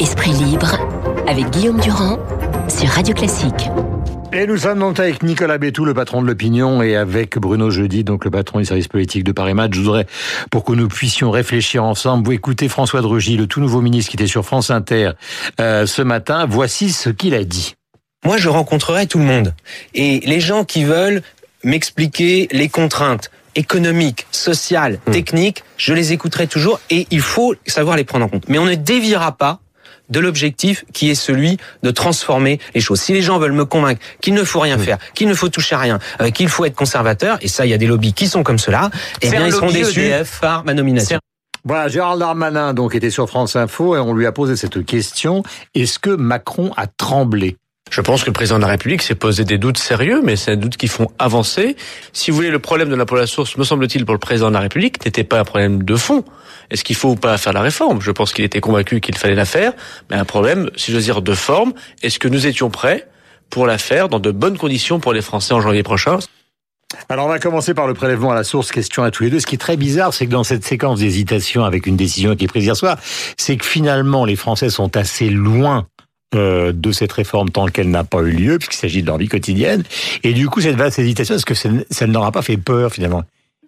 Esprit libre avec Guillaume Durand sur Radio Classique. Et nous sommes donc avec Nicolas Bétou, le patron de l'opinion, et avec Bruno Jeudi, donc le patron du service politique de Paris Match. Je voudrais, pour que nous puissions réfléchir ensemble, vous écoutez François Drugy, le tout nouveau ministre qui était sur France Inter euh, ce matin. Voici ce qu'il a dit. Moi, je rencontrerai tout le monde. Et les gens qui veulent m'expliquer les contraintes économiques, sociales, Hmm. techniques, je les écouterai toujours et il faut savoir les prendre en compte. Mais on ne déviera pas de l'objectif qui est celui de transformer les choses. Si les gens veulent me convaincre qu'il ne faut rien Hmm. faire, qu'il ne faut toucher à rien, euh, qu'il faut être conservateur, et ça, il y a des lobbies qui sont comme cela, eh bien, ils seront déçus EDF. par ma nomination. Voilà, Gérald Darmanin donc était sur France Info et on lui a posé cette question. Est-ce que Macron a tremblé? Je pense que le président de la République s'est posé des doutes sérieux, mais c'est des doutes qui font avancer. Si vous voulez, le problème de l'impôt à la source, me semble-t-il, pour le président de la République, n'était pas un problème de fond. Est-ce qu'il faut ou pas faire la réforme? Je pense qu'il était convaincu qu'il fallait la faire, mais un problème, si j'ose dire, de forme. Est-ce que nous étions prêts pour la faire dans de bonnes conditions pour les Français en janvier prochain? Alors on va commencer par le prélèvement à la source, question à tous les deux. Ce qui est très bizarre, c'est que dans cette séquence d'hésitation avec une décision qui est prise hier soir, c'est que finalement les Français sont assez loin euh, de cette réforme tant qu'elle n'a pas eu lieu, puisqu'il s'agit de leur vie quotidienne. Et du coup, cette vaste hésitation, est-ce que ça, ne- leur a pas fait peur finalement?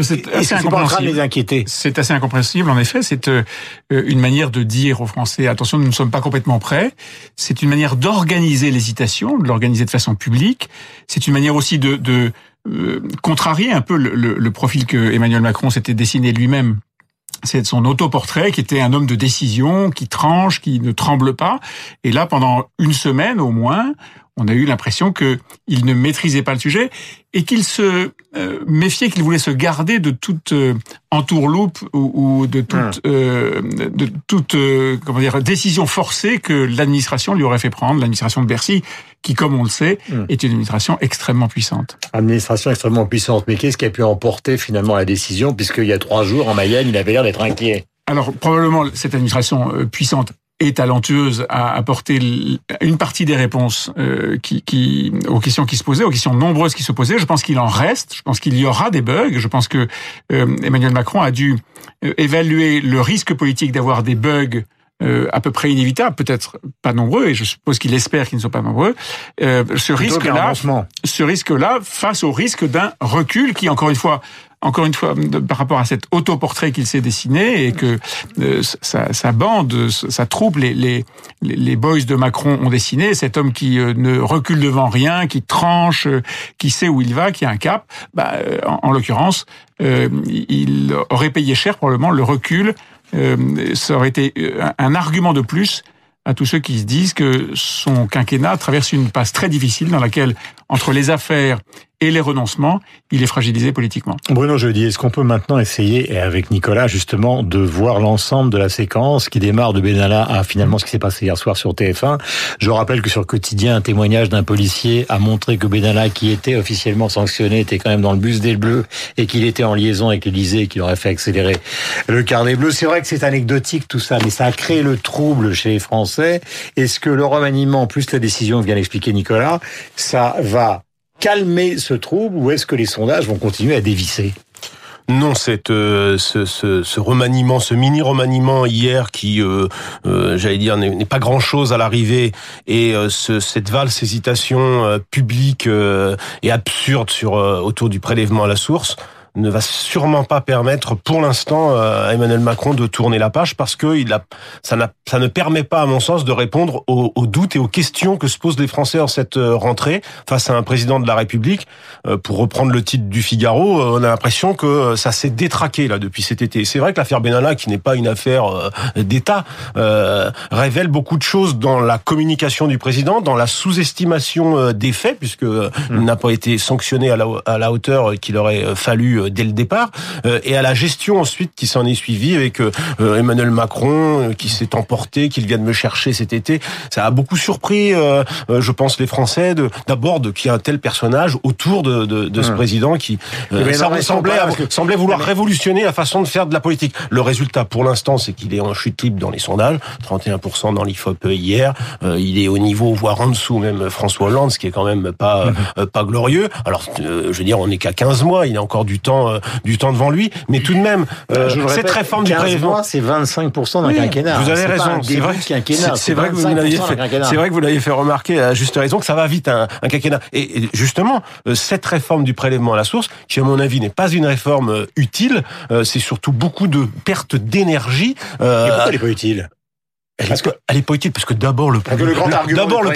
C'est assez incompréhensible. C'est assez incompréhensible, en effet. C'est euh, une manière de dire aux Français attention, nous ne sommes pas complètement prêts. C'est une manière d'organiser l'hésitation, de l'organiser de façon publique. C'est une manière aussi de, de euh, contrarier un peu le, le- le profil que Emmanuel Macron s'était dessiné lui-même. C'est son autoportrait qui était un homme de décision, qui tranche, qui ne tremble pas. Et là, pendant une semaine au moins, on a eu l'impression que il ne maîtrisait pas le sujet et qu'il se euh, méfiait, qu'il voulait se garder de toute euh, entourloupe ou, de toute, euh, de toute euh, comment dire, décision forcée que l'administration lui aurait fait prendre, l'administration de Bercy, qui, comme on le sait, Hmm. est une administration extrêmement puissante. Administration extrêmement puissante, mais qu'est-ce qui a pu emporter finalement la décision, puisqu'il y a trois jours en Mayenne, il avait l'air d'être inquiet? Alors probablement cette administration puissante et talentueuse à apporter une partie des réponses euh, qui, qui, aux questions qui se posaient, aux questions nombreuses qui se posaient. Je pense qu'il en reste, je pense qu'il y aura des bugs. Je pense que euh, Emmanuel Macron a dû euh, évaluer le risque politique d'avoir des bugs euh, à peu près inévitables, peut-être pas nombreux, et je suppose qu'il espère qu'ils ne sont pas nombreux. Euh, ce risque-là, ce risque-là face au risque d'un recul qui, encore une fois, encore une fois, par rapport à cet autoportrait qu'il s'est dessiné et que euh, sa, bande, sa troupe, les, les, les boys de Macron ont dessiné, cet homme qui euh, ne recule devant rien, qui tranche, euh, qui sait où il va, qui a un cap, bah, en, en l'occurrence, il aurait payé cher probablement le recul. ça aurait été un, un argument de plus à tous ceux qui se disent que son quinquennat traverse une passe très difficile dans laquelle, entre les affaires et les renoncements, il est fragilisé politiquement. Bruno Jeudi, est-ce qu'on peut maintenant essayer, et avec Nicolas justement, de voir l'ensemble de la séquence qui démarre de Benalla à finalement ce qui s'est passé hier soir sur TF1 Je rappelle que sur Quotidien, un témoignage d'un policier a montré que Benalla, qui était officiellement sanctionné, était quand même dans le bus des Bleus et qu'il était en liaison avec l'Élysée et qu'il aurait fait accélérer le carnet bleu. C'est vrai que c'est anecdotique tout ça, mais ça a créé le trouble chez les Français. Est-ce que le remaniement, plus la décision que vient d'expliquer Nicolas, ça va calmer ce trouble ou est-ce que les sondages vont continuer à dévisser? Non, cette, euh, ce, remaniement, ce mini remaniement hier qui, euh, euh, j'allais dire, n'est pas grand chose à l'arrivée, et ce, cette valse hésitation publique et absurde sur autour du prélèvement à la source ne va sûrement pas permettre pour l'instant euh, à Emmanuel Macron de tourner la page parce que il a, ça, n'a- ça ne permet pas à mon sens de répondre aux, aux doutes et aux questions que se posent les Français en cette euh, rentrée face à un président de la République. Euh, pour reprendre le titre du Figaro, euh, on a l'impression que euh, ça s'est détraqué là depuis cet été. C'est vrai que l'affaire Benalla, qui n'est pas une affaire euh, d'État, euh, révèle beaucoup de choses dans la communication du président, dans la sous-estimation euh, des faits, puisque euh, il n'a pas été sanctionné à la, à la hauteur qu'il aurait euh, fallu euh, dès le départ, euh, et à la gestion ensuite qui s'en est suivie avec euh, Emmanuel Macron euh, qui s'est emporté, qu'il vient de me chercher cet été. Ça a beaucoup surpris, je pense, les Français d'abord de qu'il y ait un tel personnage autour de, de, de ce Hum. président qui euh, Mais non, semblait, mais sans semblait, pas, parce que- semblait vouloir révolutionner la façon de faire de la politique. Le résultat pour l'instant, c'est qu'il est en chute libre dans les sondages, 31% dans l'IFOP hier. Euh, il est au niveau, voire en dessous même François Hollande, ce qui est quand même pas euh, pas glorieux. Alors, euh, je veux dire, on n'est qu'à 15 mois, il a encore du temps temps, euh, du temps devant lui. Mais tout de même, euh, cette réforme du 15 prélèvement, c'est 25% d'un Oui, quinquennat. Vous avez raison. C'est vrai, c'est- vrai que vous l'avez 25% fait. d'un quinquennat. C'est vrai que vous l'avez fait remarquer à juste raison que ça va vite un, un quinquennat. Et, et justement, euh, cette réforme du prélèvement à la source, qui à mon avis n'est pas une réforme utile, euh, c'est surtout beaucoup de pertes d'énergie. euh, Et pourquoi elle n'est pas utile? Parce qu'elle est pas utile, parce que d'abord le que le grand argument d'abord le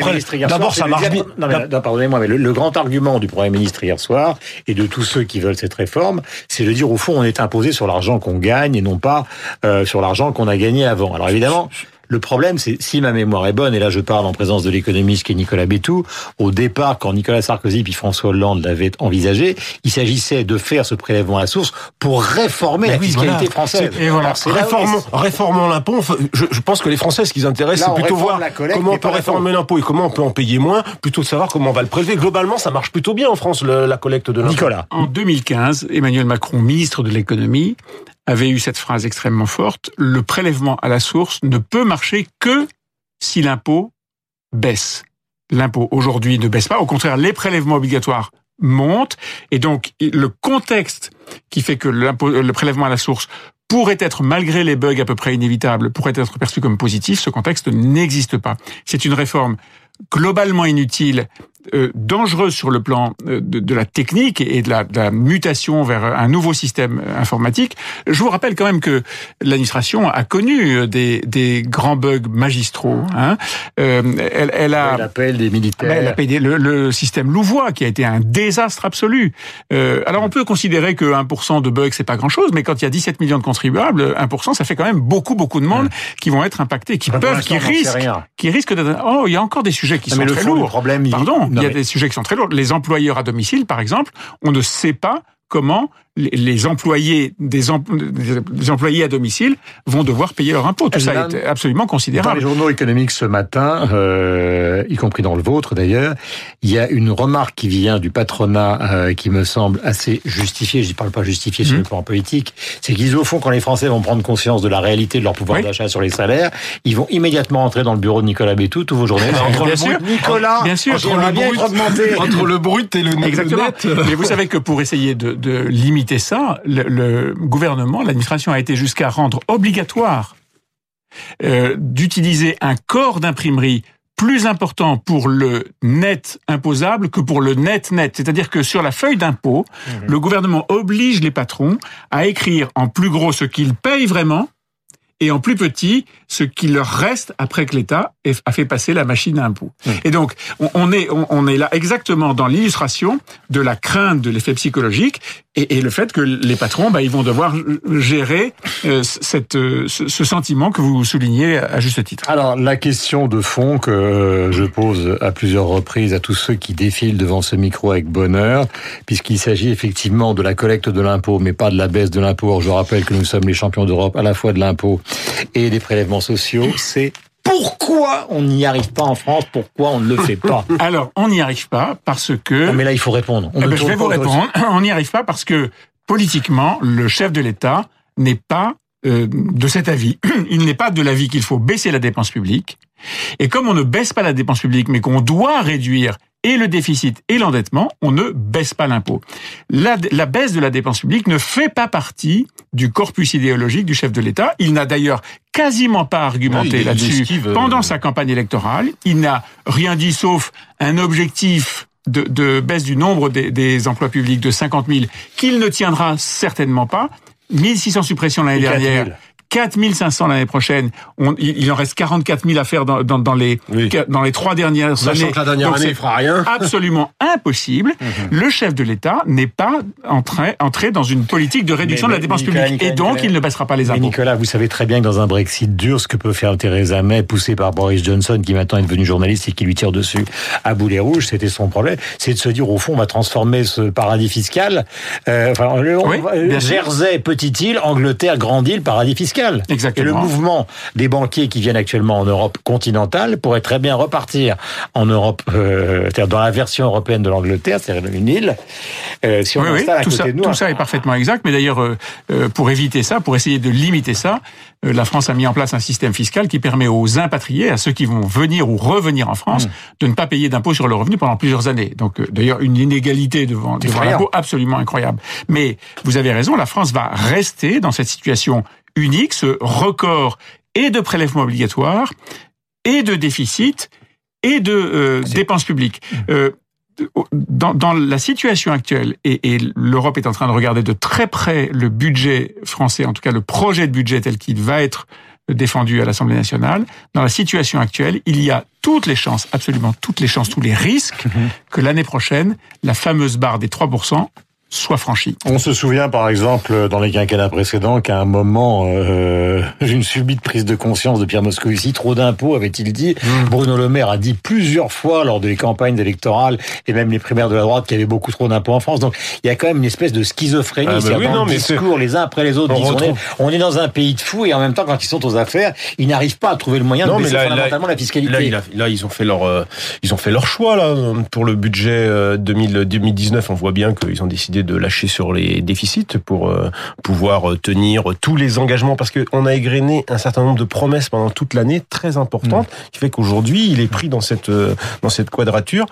ça marche dire- bien. Non, mais, non, pardonnez-moi, mais le, le grand argument du Premier ministre hier soir et de tous ceux qui veulent cette réforme, c'est de dire au fond on est imposé sur l'argent qu'on gagne et non pas euh, sur l'argent qu'on a gagné avant. Alors évidemment. Le problème, c'est si ma mémoire est bonne, et là je parle en présence de l'économiste qui est Nicolas Bétou, au départ, quand Nicolas Sarkozy puis François Hollande l'avaient envisagé, il s'agissait de faire ce prélèvement à la source pour réformer Mais la oui, fiscalité voilà. française. Et voilà. Réformons, réformons l'impôt. Enfin, Je, je pense que les Français, ce qui les intéresse, Là, c'est plutôt voir collecte, comment on peut réformer l'impôt et comment on peut en payer moins, plutôt de savoir comment on va le prélever. Globalement, ça marche plutôt bien en France, le- la collecte de l'impôt. Nicolas. En 2015, Emmanuel Macron, ministre de l'économie, avait eu cette phrase extrêmement forte, le prélèvement à la source ne peut marcher que si l'impôt baisse. L'impôt aujourd'hui ne baisse pas, au contraire, les prélèvements obligatoires montent, et donc le contexte qui fait que le prélèvement à la source pourrait être, malgré les bugs à peu près inévitables, pourrait être perçu comme positif, ce contexte n'existe pas. C'est une réforme globalement inutile, euh, dangereuse sur le plan euh, de, de la technique et de la, de la mutation vers un nouveau système informatique. Je vous rappelle quand même que l'administration a connu euh, des, des grands bugs magistraux. Hein. Euh, elle, elle a L'appel des militaires. elle a payé le, le système Louvois qui a été un désastre absolu. Euh, alors on peut considérer que 1% de bugs c'est pas grand-chose, mais quand il y a 17 millions de contribuables, 1% ça fait quand même beaucoup beaucoup de monde qui vont être impactés, qui Enfin, peuvent, qui risquent, qui risquent d'être. Oh, il y a encore des sujets qui Non, sont mais le très fond lourds. problème, il- Pardon, Non, il y a mais- des sujets qui sont très lourds. Les employeurs à domicile, par exemple, on ne sait pas comment les- les employés des, em- des employés à domicile vont devoir payer leur impôt. Tout ça Là, est absolument Dans considérable. les journaux économiques ce matin, euh, y compris dans le vôtre d'ailleurs, il y a une remarque qui vient du patronat euh, qui me semble assez justifiée. Je ne parle pas justifiée sur Mhm. le plan politique. C'est qu'ils au fond, quand les Français vont prendre conscience de la réalité de leur pouvoir Oui. d'achat sur les salaires, ils vont immédiatement entrer dans le bureau de Nicolas Bétou, tous vos journaux. Bien sûr. Nicolas, Bien sûr. bien être augmenté. Entre le brut et le net. Exactement. Mais vous savez que pour essayer de, de limiter ça, le, le gouvernement, l'administration a été jusqu'à rendre obligatoire euh, d'utiliser un corps d'imprimerie plus important pour le net imposable que pour le net net. C'est-à-dire que sur la feuille d'impôt, le gouvernement oblige les patrons à écrire en plus gros ce qu'ils payent vraiment et en plus petit ce qui leur reste après que l'État a fait passer la machine à impôt. Et donc, on, est, on, est là exactement dans l'illustration de la crainte de l'effet psychologique et, le fait que les patrons, bah, ils vont devoir gérer euh, cette, euh, ce, sentiment que vous soulignez à juste titre. Alors, la question de fond que euh, je pose à plusieurs reprises à tous ceux qui défilent devant ce micro avec bonheur, puisqu'il s'agit effectivement de la collecte de l'impôt, mais pas de la baisse de l'impôt. Or, Je rappelle que nous sommes les champions d'Europe à la fois de l'impôt et des prélèvements sociaux. C'est pourquoi on n'y arrive pas en France, pourquoi on ne le fait pas. Alors, on n'y arrive pas parce que... Non, mais là, il faut répondre. On Eh ben, je vais vous répondre. On n'y arrive pas parce que politiquement, le chef de l'État n'est pas euh, de cet avis. Il n'est pas de l'avis qu'il faut baisser la dépense publique. Et comme on ne baisse pas la dépense publique, mais qu'on doit réduire et le déficit et l'endettement, on ne baisse pas l'impôt. La, la baisse de la dépense publique ne fait pas partie du corpus idéologique du chef de l'État. Il n'a d'ailleurs quasiment pas argumenté là-dessus esquive, euh, pendant sa campagne électorale. Il n'a rien dit sauf un objectif de, de baisse du nombre des, des emplois publics de 50 000 qu'il ne tiendra certainement pas. 1600 suppressions l'année Et 4 000. dernière. 4500 l'année prochaine. On, il, en reste 44 000 à faire dans, dans, dans les Oui. dans les trois dernières Sachant années. que la dernière Donc année, il fera rien. absolument impossible. Le chef de l'État n'est pas entré, entré dans une politique de réduction Mais- de la mais dépense Nicolas, publique. Nicolas, et donc, Nicolas. il ne baissera pas les Mais impôts. Nicolas, vous savez très bien que dans un Brexit dur, ce que peut faire Theresa May, poussée par Boris Johnson, qui maintenant est devenu journaliste et qui lui tire dessus à boulet rouge, c'était son problème, c'est de se dire au fond, on va transformer ce paradis fiscal. Euh, enfin, on Oui, sûr. Jersey, petite île, Angleterre, grande île, paradis fiscal. Exactement. Et le mouvement des banquiers qui viennent actuellement en Europe continentale pourrait très bien repartir en Europe, euh, c'est-à-dire dans la version européenne de l'Angleterre, c'est-à-dire une île. Euh, si on oui, oui, à tout côté ça, de nous, tout un- ça est parfaitement exact. Mais d'ailleurs, euh, euh, pour éviter ça, pour essayer de limiter ça, euh, la France a mis en place un système fiscal qui permet aux impatriés, à ceux qui vont venir ou revenir en Mmh. France, de ne pas payer d'impôts sur le revenu pendant plusieurs années. Donc, euh, d'ailleurs, une inégalité devant, devant l'impôt absolument incroyable. Mais vous avez raison, la France va rester dans cette situation unique, ce record et de prélèvements obligatoires et de déficit et de euh, dépenses publiques. Euh, dans, dans la situation actuelle, et, et l'Europe est en train de regarder de très près le budget français, en tout cas le projet de budget tel qu'il va être défendu à l'Assemblée nationale, dans la situation actuelle, il y a toutes les chances, absolument toutes les chances, tous les risques que l'année prochaine, la fameuse barre des 3% soit franchie. On se souvient par exemple dans les quinquennats précédents qu'à un moment, euh, une subite prise de conscience de Pierre Moscovici, trop d'impôts avait-il dit. Mmh. Bruno Le Maire a dit plusieurs fois lors des campagnes électorales et même les primaires de la droite qu'il y avait beaucoup trop d'impôts en France. Donc il y a quand même une espèce de schizophrénie. Ah, bah oui, dans non, le discours, les uns après les autres On disent on est, retrouve- on est dans un pays de fous et en même temps quand ils sont aux affaires, ils n'arrivent pas à trouver le moyen Non, de mais baisser là- là- fondamentalement la fiscalité. Là, ils ont fait leur, euh, ils ont fait leur choix là pour le budget euh, 2000 2019. On voit bien qu'ils ont décidé de lâcher sur les déficits pour euh, pouvoir euh, tenir tous les engagements, parce qu'on a égrené un certain nombre de promesses pendant toute l'année très importantes, qui fait qu'aujourd'hui, il est pris dans cette euh, dans cette quadrature.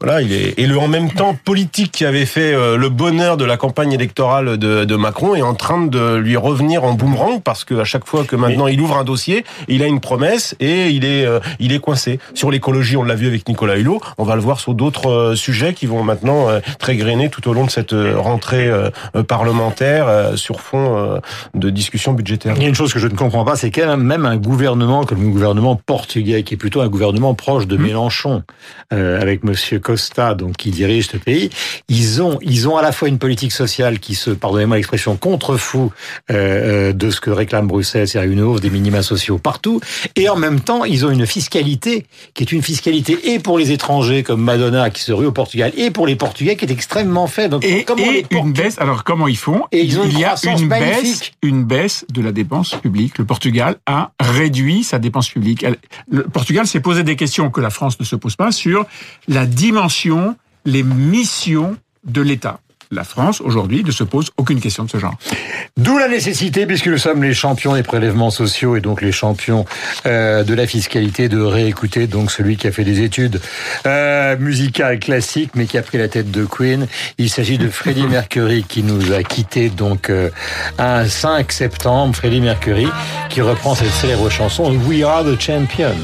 Voilà, il est et le en même temps politique qui avait fait euh, le bonheur de la campagne électorale de, de Macron est en train de lui revenir en boomerang parce que à chaque fois que maintenant il ouvre un dossier, il a une promesse et il est euh, il est coincé. Sur l'écologie, on l'a vu avec Nicolas Hulot, on va le voir sur d'autres euh, sujets qui vont maintenant euh, être égrenés tout au long de cette euh, rentrée parlementaire euh, sur fond euh, de discussion budgétaire. Il y a une chose que je ne comprends pas, c'est quand même un gouvernement comme le gouvernement portugais, qui est plutôt un gouvernement proche de Mélenchon, euh, avec Monsieur Costa, donc qui dirige ce pays. Ils ont ils ont à la fois une politique sociale qui se, pardonnez-moi l'expression, contrefou euh, euh, de ce que réclame Bruxelles, c'est-à-dire une hausse des minima sociaux partout, et en même temps ils ont une fiscalité qui est une fiscalité et pour les étrangers comme Madonna qui se rue au Portugal, et pour les Portugais qui est extrêmement faible. Donc Et, comment et les une baisse. Alors comment ils font Et ils ont Il y a une baisse, une baisse de la dépense publique. Le Portugal a réduit sa dépense publique. Le Portugal s'est posé des questions que la France ne se pose pas sur la dimension, les missions de l'État. La France aujourd'hui ne se pose aucune question de ce genre. D'où la nécessité, puisque nous sommes les champions des prélèvements sociaux et donc les champions euh, de la fiscalité, de réécouter donc celui qui a fait des études euh, musicales classiques, mais qui a pris la tête de Queen. Il s'agit de Freddie Mercury qui nous a quittés donc euh, un 5 septembre. Freddie Mercury qui reprend cette célèbre chanson We Are the Champion.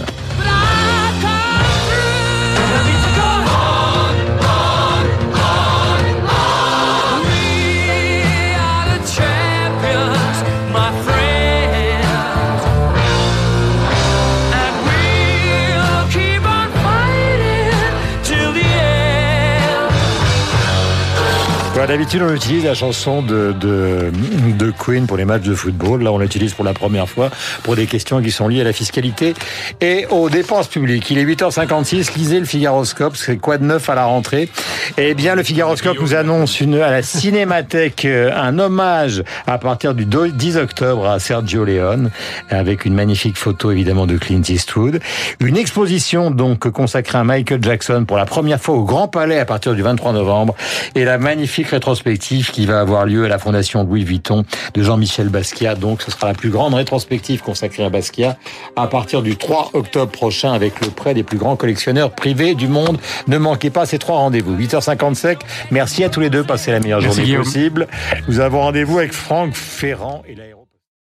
Voilà, D'habitude, on utilise la chanson de, de, de Queen pour les matchs de football. Là, on l'utilise pour la première fois pour des questions qui sont liées à la fiscalité et aux dépenses publiques. Il est 8h56. Lisez le Figaroscope. C'est quoi de neuf à la rentrée? Eh bien, le Figaroscope nous annonce une, à la Cinémathèque euh, un hommage à partir du 10 octobre à Sergio Leone avec une magnifique photo évidemment de Clint Eastwood. Une exposition donc consacrée à Michael Jackson pour la première fois au Grand Palais à partir du 23 novembre et la magnifique rétrospective qui va avoir lieu à la Fondation Louis Vuitton de Jean-Michel Basquiat. Donc ce sera la plus grande rétrospective consacrée à Basquiat à partir du 3 octobre prochain avec le prêt des plus grands collectionneurs privés du monde. Ne manquez pas ces trois rendez-vous. 8h55. Merci à tous les deux. Passez la meilleure Merci, journée Guillaume. possible. Nous avons rendez-vous avec Franck Ferrand et l'aéro.